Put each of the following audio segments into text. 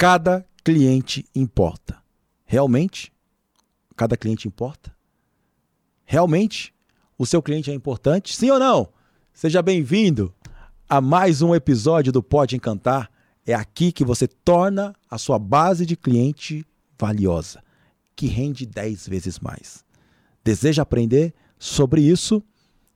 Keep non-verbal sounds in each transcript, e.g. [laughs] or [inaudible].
Cada cliente importa. Realmente? Cada cliente importa? Realmente? O seu cliente é importante? Sim ou não? Seja bem-vindo a mais um episódio do Pode Encantar. É aqui que você torna a sua base de cliente valiosa, que rende 10 vezes mais. Deseja aprender sobre isso?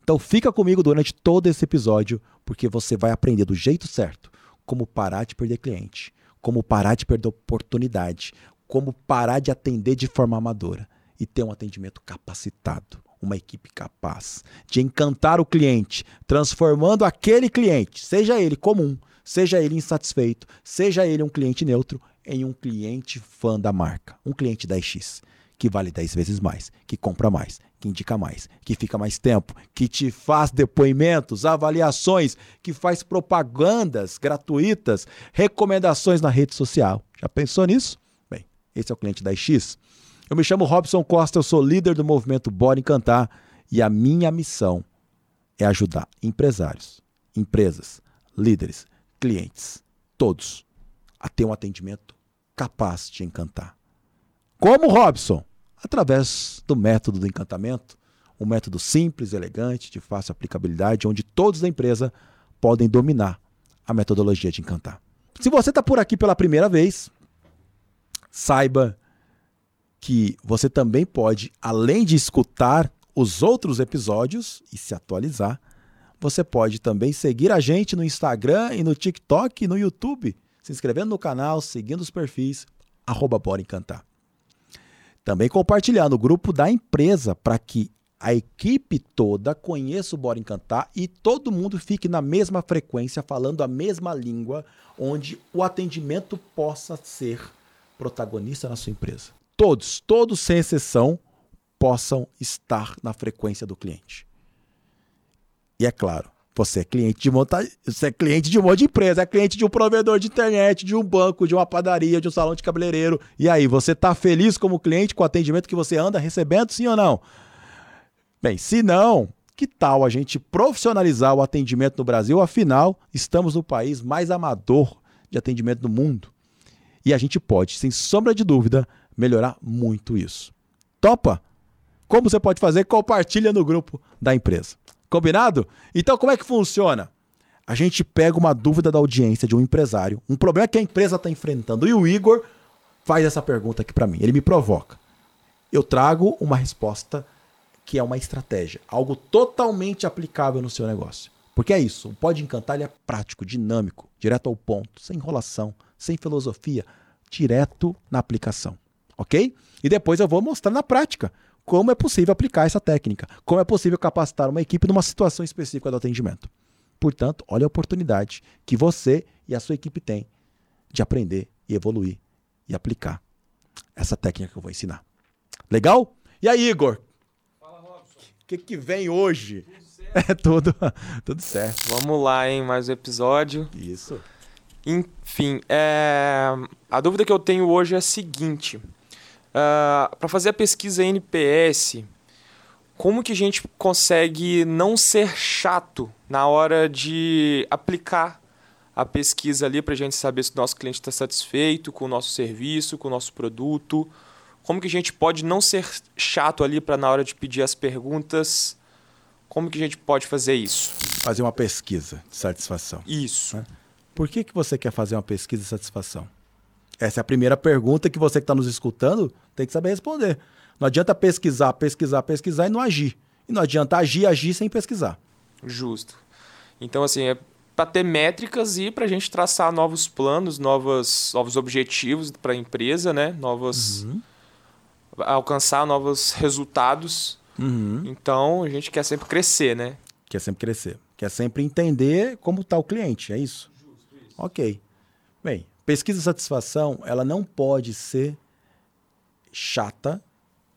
Então fica comigo durante todo esse episódio, porque você vai aprender do jeito certo como parar de perder cliente, como parar de perder oportunidade, como parar de atender de forma amadora e ter um atendimento capacitado, uma equipe capaz de encantar o cliente, transformando aquele cliente, seja ele comum, seja ele insatisfeito, seja ele um cliente neutro, em um cliente fã da marca, um cliente 10x, que vale 10 vezes mais, que compra mais, que indica mais, que fica mais tempo, que te faz depoimentos, avaliações, que faz propagandas gratuitas, recomendações na rede social. Já pensou nisso? Bem, esse é o cliente 10x. Eu me chamo Robson Costa, eu sou líder do movimento Bora Encantar e a minha missão é ajudar empresários, empresas, líderes, clientes, todos, a ter um atendimento capaz de encantar. Como Robson? Através do método do encantamento, um método simples, elegante, de fácil aplicabilidade, onde todos da empresa podem dominar a metodologia de encantar. Se você está por aqui pela primeira vez, saiba que você também pode, além de escutar os outros episódios e se atualizar, você pode também seguir a gente no Instagram e no TikTok e no YouTube, se inscrevendo no canal, seguindo os perfis, arroba Bora Encantar. Também compartilhar no grupo da empresa para que a equipe toda conheça o Bora Encantar e todo mundo fique na mesma frequência, falando a mesma língua, onde o atendimento possa ser protagonista na sua empresa todos, todos sem exceção, possam estar na frequência do cliente. E é claro, você é cliente de monta... você é cliente de um monte de empresa, é cliente de um provedor de internet, de um banco, de uma padaria, de um salão de cabeleireiro. E aí, você está feliz como cliente com o atendimento que você anda recebendo, sim ou não? Bem, se não, que tal a gente profissionalizar o atendimento no Brasil? Afinal, estamos no país mais amador de atendimento do mundo. E a gente pode, sem sombra de dúvida, melhorar muito isso. Topa? Como você pode fazer? Compartilha no grupo da empresa. Combinado? Então, como é que funciona? A gente pega uma dúvida da audiência de um empresário, um problema que a empresa está enfrentando, e o Igor faz essa pergunta aqui para mim. Ele me provoca. Eu trago uma resposta que é uma estratégia, algo totalmente aplicável no seu negócio. Porque é isso, o Pode Encantar é prático, dinâmico, direto ao ponto, sem enrolação, sem filosofia, direto na aplicação ok? E depois eu vou mostrar na prática como é possível aplicar essa técnica, como é possível capacitar uma equipe numa situação específica do atendimento. Portanto, olha a oportunidade que você e a sua equipe têm de aprender e evoluir e aplicar essa técnica que eu vou ensinar. Legal? E aí, Igor? Fala, Robson. O que, que vem hoje? Tudo [laughs] certo. É tudo, tudo certo. Vamos lá, hein? Mais um episódio. Isso. Enfim, é... a dúvida que eu tenho hoje é a seguinte. Uh, ah, para fazer a pesquisa NPS, como que a gente consegue não ser chato na hora de aplicar a pesquisa ali para a gente saber se o nosso cliente está satisfeito com o nosso serviço, com o nosso produto? Como que a gente pode não ser chato ali para na hora de pedir as perguntas? Como que a gente pode fazer isso? Fazer uma pesquisa de satisfação. Isso. Né? Por que, que você quer fazer uma pesquisa de satisfação? Essa é a primeira pergunta que você que está nos escutando tem que saber responder. Não adianta pesquisar, pesquisar, pesquisar e não agir. E não adianta agir, agir sem pesquisar. Justo. Então, assim, é para ter métricas e para a gente traçar novos planos, novos, novos objetivos para a empresa, né? Novos. Uhum. alcançar novos resultados. Uhum. Então, a gente quer sempre crescer, né? Quer sempre crescer. Quer sempre entender como está o cliente, é isso? Justo, isso. Ok. Pesquisa de satisfação, ela não pode ser chata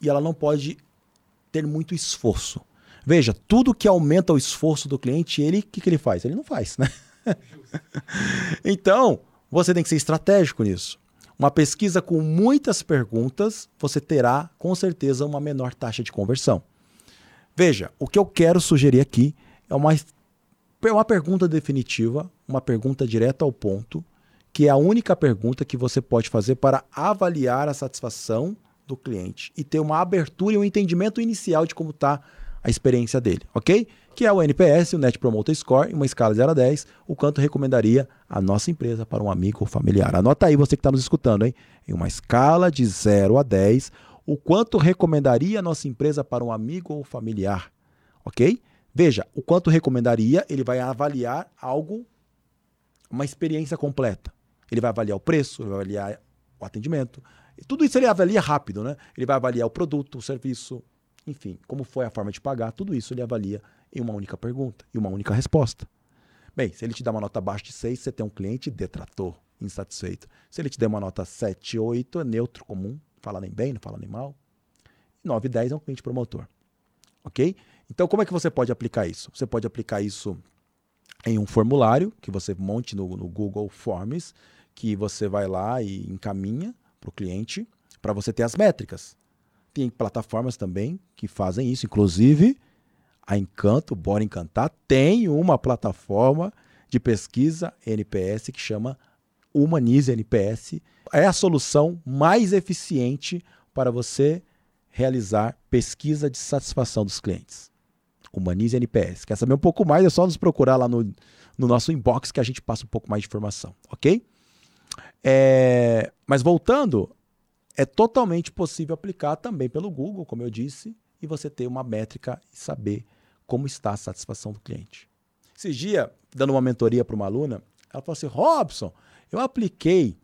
e ela não pode ter muito esforço. Veja, tudo que aumenta o esforço do cliente, ele, o que, que ele faz? Ele não faz, né? [laughs] então, você tem que ser estratégico nisso. Uma pesquisa com muitas perguntas, você terá com certeza uma menor taxa de conversão. Veja, o que eu quero sugerir aqui é uma, é uma pergunta definitiva, uma pergunta direta ao ponto, que é a única pergunta que você pode fazer para avaliar a satisfação do cliente e ter uma abertura e um entendimento inicial de como está a experiência dele, ok? Que é o NPS, o Net Promoter Score, em uma escala de 0 a 10, o quanto recomendaria a nossa empresa para um amigo ou familiar. Anota aí você que está nos escutando, hein? Em uma escala de 0 a 10, o quanto recomendaria a nossa empresa para um amigo ou familiar, ok? Veja, o quanto recomendaria, ele vai avaliar algo, uma experiência completa. Ele vai avaliar o preço, ele vai avaliar o atendimento. Tudo isso ele avalia rápido, né? Ele vai avaliar o produto, o serviço, enfim, como foi a forma de pagar, tudo isso ele avalia em uma única pergunta e uma única resposta. Bem, se ele te dá uma nota abaixo de 6, você tem um cliente detrator, insatisfeito. Se ele te der uma nota 7, 8, é neutro, comum, fala nem bem, não fala nem mal. 9, 10 é um cliente promotor. Ok? Então, como é que você pode aplicar isso? Você pode aplicar isso em um formulário que você monte no, no Google Forms, que você vai lá e encaminha para o cliente para você ter as métricas. Tem plataformas também que fazem isso, inclusive a Encanto, Bora Encantar, tem uma plataforma de pesquisa NPS que chama Humanize NPS. É a solução mais eficiente para você realizar pesquisa de satisfação dos clientes. Humanize NPS. Quer saber um pouco mais? É só nos procurar lá no, no nosso inbox que a gente passa um pouco mais de informação, ok? É, mas voltando é totalmente possível aplicar também pelo Google, como eu disse, e você ter uma métrica e saber como está a satisfação do cliente. Esses dias, dando uma mentoria para uma aluna, ela falou assim: Robson, eu apliquei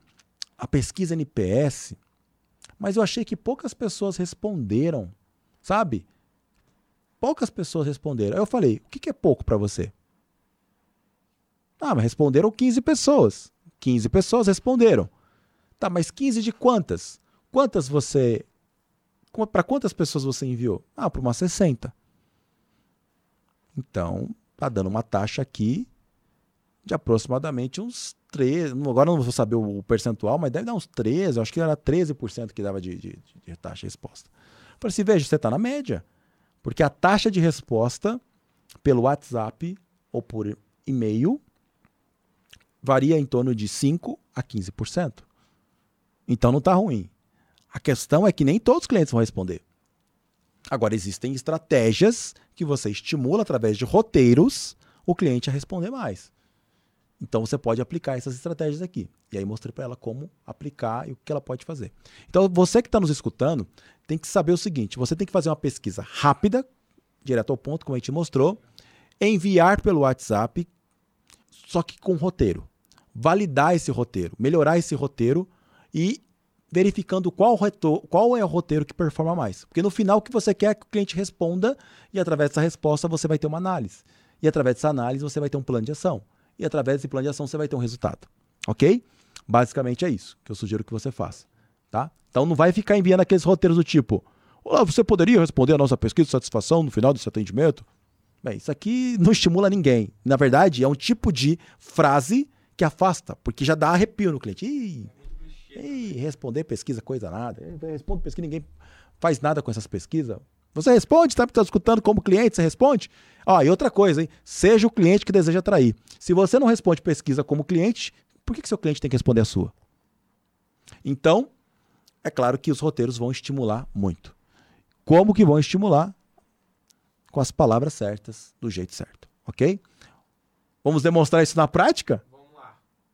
a pesquisa NPS, mas eu achei que poucas pessoas responderam, sabe? Poucas pessoas responderam. Aí eu falei: o que é pouco para você? Ah, mas responderam 15 pessoas. 15 pessoas responderam. Tá, mas 15 de quantas? Quantas você. Para quantas pessoas você enviou? Ah, para umas 60. Então, tá dando uma taxa aqui de aproximadamente uns 13. Agora não vou saber o percentual, mas deve dar uns 13. Acho que era 13% que dava de, de, de taxa de resposta. Eu falei assim: veja, você está na média. Porque a taxa de resposta pelo WhatsApp ou por e-mail varia em torno de 5 a 15%. Então não está ruim. A questão é que nem todos os clientes vão responder. Agora, existem estratégias que você estimula através de roteiros o cliente a responder mais. Então você pode aplicar essas estratégias aqui. E aí mostrei para ela como aplicar e o que ela pode fazer. Então você que está nos escutando tem que saber o seguinte: você tem que fazer uma pesquisa rápida, direto ao ponto, como a gente mostrou, enviar pelo WhatsApp, só que com roteiro. Validar esse roteiro, melhorar esse roteiro e verificando qual, qual é o roteiro que performa mais. Porque no final o que você quer é que o cliente responda e através dessa resposta você vai ter uma análise. E através dessa análise você vai ter um plano de ação. E através desse plano de ação você vai ter um resultado. Ok? Basicamente é isso que eu sugiro que você faça. Tá? Então não vai ficar enviando aqueles roteiros do tipo: Olá, você poderia responder a nossa pesquisa de satisfação no final desse atendimento? Bem, isso aqui não estimula ninguém. Na verdade, é um tipo de frase que afasta, porque já dá arrepio no cliente. Ih, e responder pesquisa, coisa nada. Responde pesquisa, ninguém faz nada com essas pesquisas. Você responde, sabe? Está escutando como cliente, você responde? Ó, e outra coisa, hein? Seja o cliente que deseja atrair. Se você não responde pesquisa como cliente, por que, que seu cliente tem que responder a sua? Então, é claro que os roteiros vão estimular muito. Como que vão estimular? Com as palavras certas, do jeito certo, ok? Vamos demonstrar isso na prática?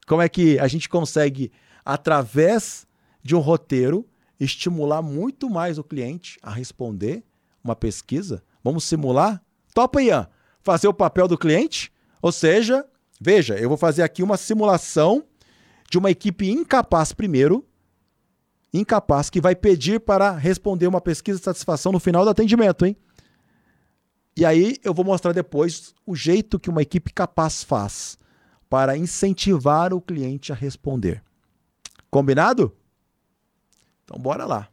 Como é que a gente consegue através de um roteiro, estimular muito mais o cliente a responder uma pesquisa. Vamos simular? Topa, Ian, fazer o papel do cliente? Ou seja, veja, eu vou fazer aqui uma simulação de uma equipe incapaz primeiro, incapaz, que vai pedir para responder uma pesquisa de satisfação no final do atendimento, hein? E aí eu vou mostrar depois o jeito que uma equipe capaz faz para incentivar o cliente a responder. Combinado? Então, bora lá.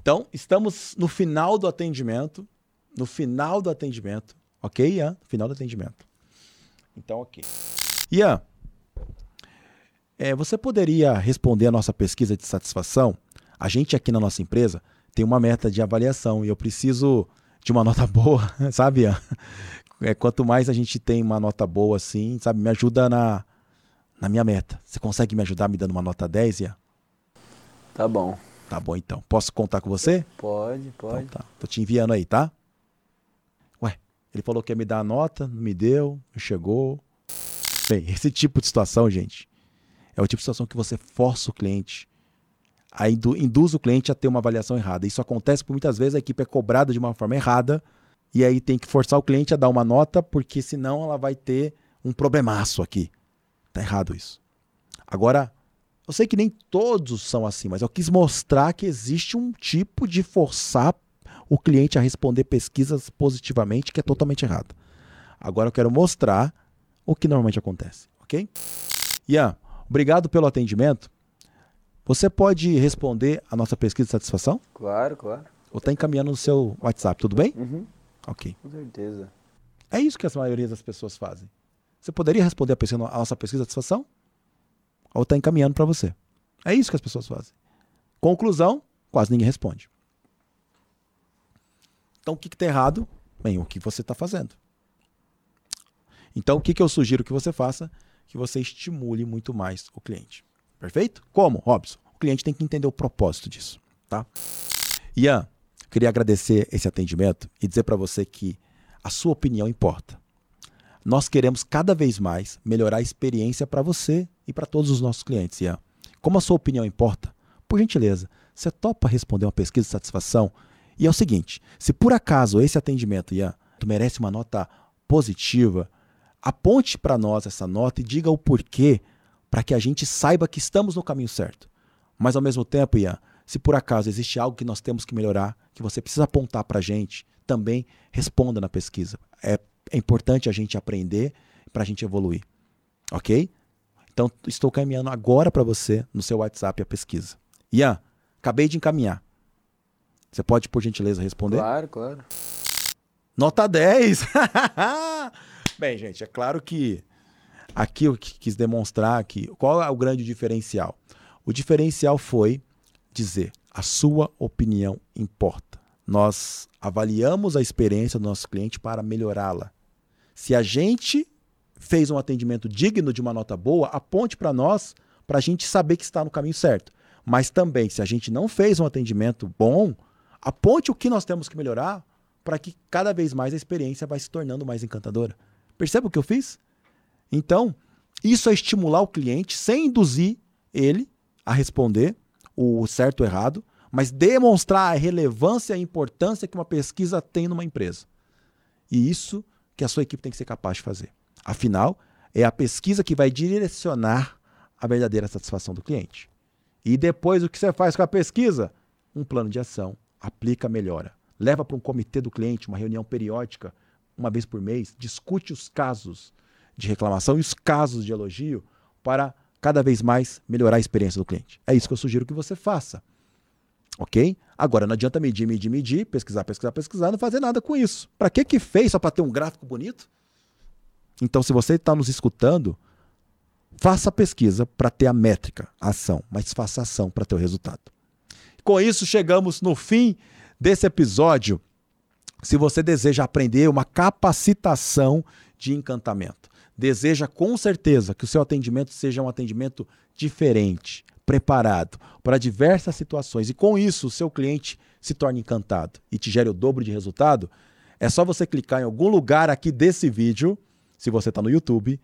Então, estamos no final do atendimento. No final do atendimento. Ok, Ian? Final do atendimento. Então, ok. Ian, é, você poderia responder a nossa pesquisa de satisfação? A gente aqui na nossa empresa tem uma meta de avaliação e eu preciso de uma [laughs] nota boa, sabe, Ian? É, quanto mais a gente tem uma nota boa assim, sabe, me ajuda na, na minha meta. Você consegue me ajudar me dando uma nota 10, Ian? Tá bom. Tá bom então. Posso contar com você? Pode, pode. Então tá. Tô te enviando aí, tá? Ué, ele falou que ia me dar a nota, não me deu, não chegou. Bem, esse tipo de situação, gente, é o tipo de situação que você força o cliente, a indu induz o cliente a ter uma avaliação errada. Isso acontece porque muitas vezes a equipe é cobrada de uma forma errada e aí tem que forçar o cliente a dar uma nota, porque senão ela vai ter um problemaço aqui. Tá errado isso. Agora, eu sei que nem todos são assim, mas eu quis mostrar que existe um tipo de forçar o cliente a responder pesquisas positivamente que é totalmente errado. Agora eu quero mostrar o que normalmente acontece, ok? Ian, obrigado pelo atendimento. Você pode responder a nossa pesquisa de satisfação? Claro, claro. Ou está encaminhando no seu WhatsApp, tudo bem? Uhum, Ok. com certeza. É isso que a maioria das pessoas fazem. Você poderia responder a, pesquisa- a nossa pesquisa de satisfação? Ou está encaminhando para você? É isso que as pessoas fazem. Conclusão: quase ninguém responde. Então, o que está errado? Bem, o que você está fazendo. Então, o que, que eu sugiro que você faça? Que você estimule muito mais o cliente. Perfeito? Como, Robson? O cliente tem que entender o propósito disso. Tá? Ian, queria agradecer esse atendimento e dizer para você que a sua opinião importa. Nós queremos cada vez mais melhorar a experiência para você e para todos os nossos clientes, Ian. Como a sua opinião importa, por gentileza, você topa responder uma pesquisa de satisfação? E é o seguinte: se por acaso esse atendimento, Ian, tu merece uma nota positiva, aponte para nós essa nota e diga o porquê para que a gente saiba que estamos no caminho certo. Mas ao mesmo tempo, Ian, se por acaso existe algo que nós temos que melhorar, que você precisa apontar para a gente, também responda na pesquisa. É, é importante a gente aprender para a gente evoluir. Ok? Então, estou caminhando agora para você no seu WhatsApp a pesquisa. Ian, acabei de encaminhar. Você pode, por gentileza, responder? Claro, claro. Nota 10! [laughs] Bem, gente, é claro que aqui eu qui- quis demonstrar que qual é o grande diferencial. O diferencial foi dizer a sua opinião importa. Nós avaliamos a experiência do nosso cliente para melhorá-la. Se a gente fez um atendimento digno de uma nota boa, aponte para nós para a gente saber que está no caminho certo. Mas também, se a gente não fez um atendimento bom, aponte o que nós temos que melhorar para que cada vez mais a experiência vai se tornando mais encantadora. Perceba o que eu fiz? Então, isso é estimular o cliente sem induzir ele a responder o certo ou errado, mas demonstrar a relevância e a importância que uma pesquisa tem numa empresa. E isso que a sua equipe tem que ser capaz de fazer. Afinal, é a pesquisa que vai direcionar a verdadeira satisfação do cliente. E depois o que você faz com a pesquisa? Um plano de ação, aplica, melhora. Leva para um comitê do cliente, uma reunião periódica, uma vez por mês, discute os casos de reclamação e os casos de elogio para cada vez mais melhorar a experiência do cliente. É isso que eu sugiro que você faça. Ok? Agora, não adianta medir, medir, medir, pesquisar, pesquisar, pesquisar, não fazer nada com isso. Para que que fez? Só para ter um gráfico bonito? Então, se você está nos escutando, faça a pesquisa para ter a métrica, a ação, mas faça a ação para ter o resultado. Com isso, chegamos no fim desse episódio. Se você deseja aprender uma capacitação de encantamento, deseja com certeza que o seu atendimento seja um atendimento diferente, preparado para diversas situações e com isso o seu cliente se torne encantado e te gere o dobro de resultado, é só você clicar em algum lugar aqui desse vídeo, se você está no YouTube.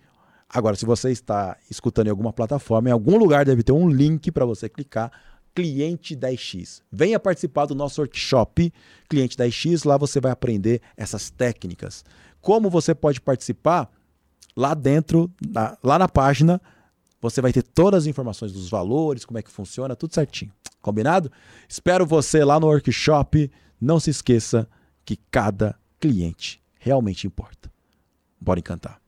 Agora, se você está escutando em alguma plataforma, em algum lugar deve ter um link para você clicar. Cliente 10x. Venha participar do nosso workshop Cliente 10x. Lá você vai aprender essas técnicas. Como você pode participar? Lá dentro, na- lá na página, você vai ter todas as informações dos valores, como é que funciona, tudo certinho. Combinado? Espero você lá no workshop. Não se esqueça que cada cliente realmente importa. Bora encantar.